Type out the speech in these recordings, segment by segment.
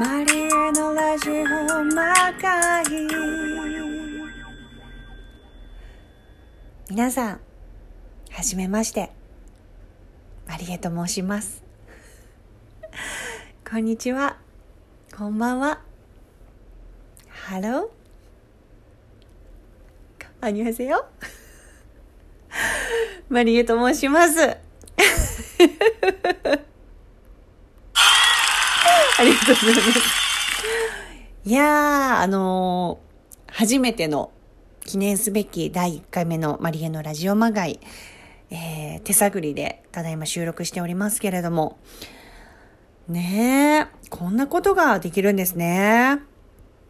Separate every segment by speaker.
Speaker 1: マリエのラジオ魔界。皆さんはじめまして。マリエと申します。こんにちは。こんばんは。 Hello。안녕하세요 マリエと申しますありがとうござ い。やー、あのー、初めての記念すべき第1回目のマリエのラジオまがい、えー、手探りでただいま収録しておりますけれども、ねえ、こんなことができるんですね。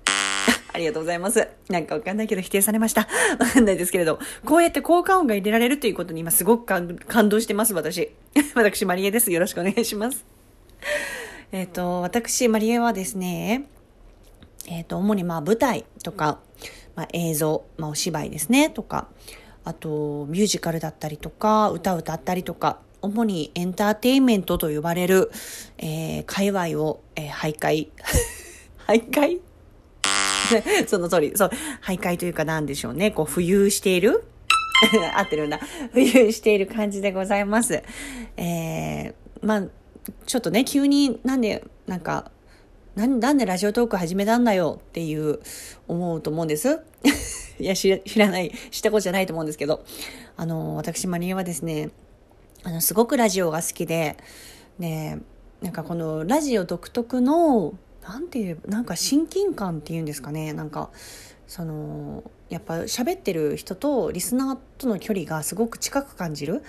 Speaker 1: ありがとうございます。なんかわかんないけど否定されました。わかんないですけれど、こうやって効果音が入れられるということに今すごく感動してます、私。私、マリエです。よろしくお願いします。えっ、ー、と、私、マリエはですね、えっ、ー、と、主にまあ舞台とか、まあ、映像、まあ、お芝居ですね、とか、あと、ミュージカルだったりとか、歌を歌ったりとか、主にエンターテインメントと呼ばれる、えー、界隈を、えー、徘徊。徘徊？その通り、そう、徘徊というかなんでしょうね、こう、浮遊している？合ってるんだ。浮遊している感じでございます。えー、まあ、ちょっとね、急になんで、なんか、なんでラジオトーク始めたんだよっていう思うと思うんです。いや、知らない、知ったことじゃないと思うんですけど、あの、私マリエはですね、あの、すごくラジオが好きで、ね、なんかこのラジオ独特の、なんていう、なんか親近感っていうんですかね、なんか、その、やっぱ喋ってる人とリスナーとの距離がすごく近く感じる。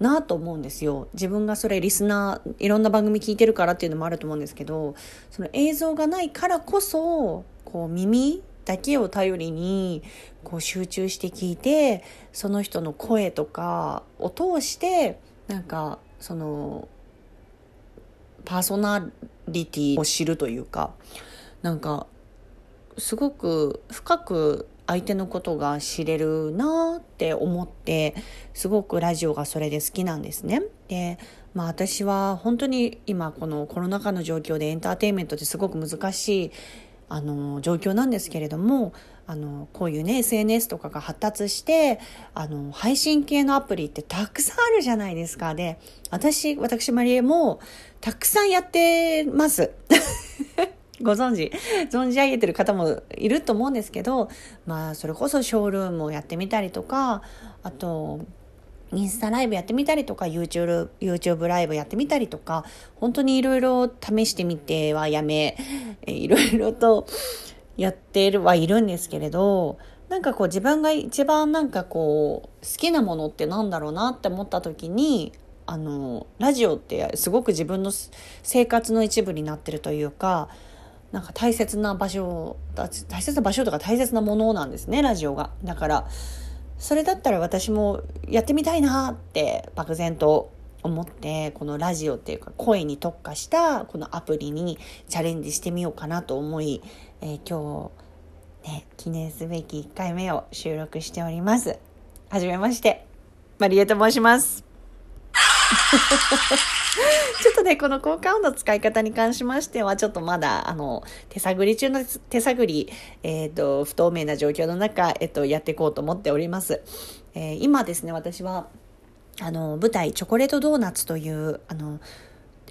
Speaker 1: なと思うんですよ。自分がそれリスナーいろんな番組聞いてるからっていうのもあると思うんですけどその映像がないからこそこう耳だけを頼りにこう集中して聞いてその人の声とかを通してなんかそのパーソナリティを知るというかなんかすごく深く相手のことが知れるなって思ってすごくラジオがそれで好きなんですね。でまあ私は本当に今このコロナ禍の状況でエンターテインメントってすごく難しいあの状況なんですけれどもあのこういうね SNS とかが発達してあの配信系のアプリってたくさんあるじゃないですかで私私マリエもたくさんやってます。ご存知、存じ上げてる方もいると思うんですけど、まあ、それこそショールームをやってみたりとか、あと、インスタライブやってみたりとか、YouTube, YouTube ライブやってみたりとか、本当にいろいろ試してみてはやめ、いろいろと やってるはいるんですけれど、なんかこう自分が一番なんかこう好きなものってなんだろうなって思った時にあのラジオってすごく自分の生活の一部になってるというかなんか大切な場所大切な場所とか大切なものなんですねラジオが。だからそれだったら私もやってみたいなって漠然と思ってこのラジオっていうか声に特化したこのアプリにチャレンジしてみようかなと思い、えー、今日ね記念すべき1回目を収録しております。はじめましてマリエと申します。ちょっとね、この効果音の使い方に関しましては、ちょっとまだ、あの、手探り中の手探り、えっ、ー、と、不透明な状況の中、えっ、と、やっていこうと思っております。えー、今ですね、私は、あの、舞台、チョコレートドーナツという、あの、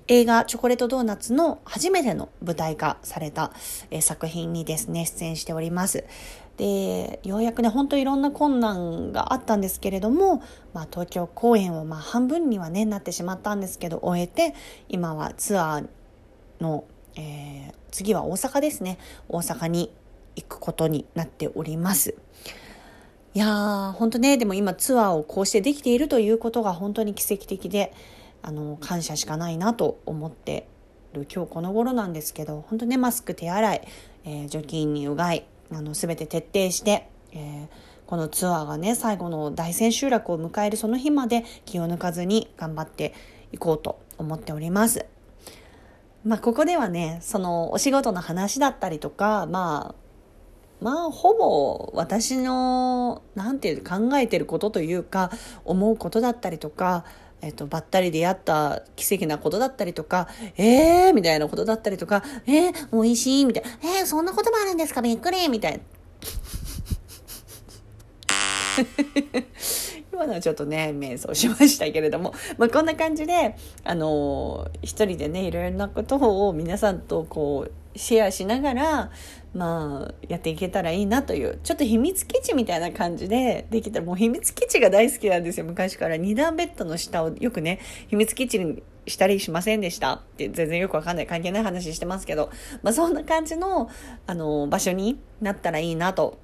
Speaker 1: 映画チョコレートドーナツの初めての舞台化された、えー、作品にですね、出演しております。で、ようやくね、ほんといろんな困難があったんですけれども、まあ東京公演をまあ半分にはね、なってしまったんですけど、終えて、今はツアーの、えー、次は大阪ですね。大阪に行くことになっております。いやー、本当ね、でも今ツアーをこうしてできているということが本当に奇跡的で、あの、感謝しかないなと思ってる今日この頃なんですけど、本当ね、マスク手洗い、えー、除菌にうがい、あの全て徹底して、えー、このツアーがね最後の大千秋楽を迎えるその日まで気を抜かずに頑張っていこうと思っております。まあここではねそのお仕事の話だったりとかまあまあほぼ私の何て言う考えてることというか思うことだったりとか、えっと、ばったり出会った奇跡なことだったりとか、えーみたいなことだったりとか、えー、美味しいみたいな、えー、そんなこともあるんですか？びっくりみたいな。今のはちょっとね、瞑想しましたけれども、まあ、こんな感じで、あのー、一人でね、いろいろなことを皆さんとこう、シェアしながら、まあ、やっていけたらいいなという、ちょっと秘密基地みたいな感じでできたら、もう秘密基地が大好きなんですよ、昔から。二段ベッドの下をよくね、秘密基地にしたりしませんでした。って全然よくわかんない。関係ない話してますけど、まあそんな感じの、あの、場所になったらいいなと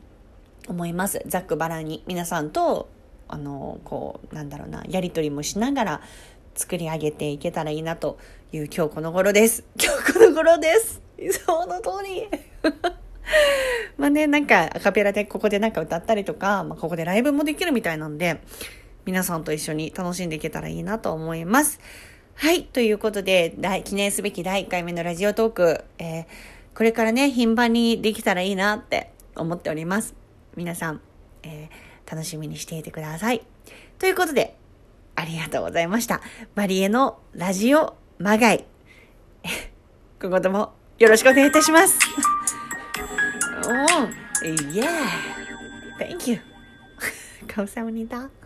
Speaker 1: 思います。ざっくばらんに皆さんとあのこうなんだろうなやり取りもしながら作り上げていけたらいいなという今日この頃です。今日この頃です。その通り。まあね、なんかアカペラでここでなんか歌ったりとか、まあ、ここでライブもできるみたいなんで、皆さんと一緒に楽しんでいけたらいいなと思います。はい。ということで、記念すべき第1回目のラジオトーク、えー、これからね、頻繁にできたらいいなって思っております。皆さん、えー楽しみにしていてください。ということで、ありがとうございました。マリエのラジオまがい。今後ともよろしくお願いいたします。おー、イエー Thank you. 감사합니다.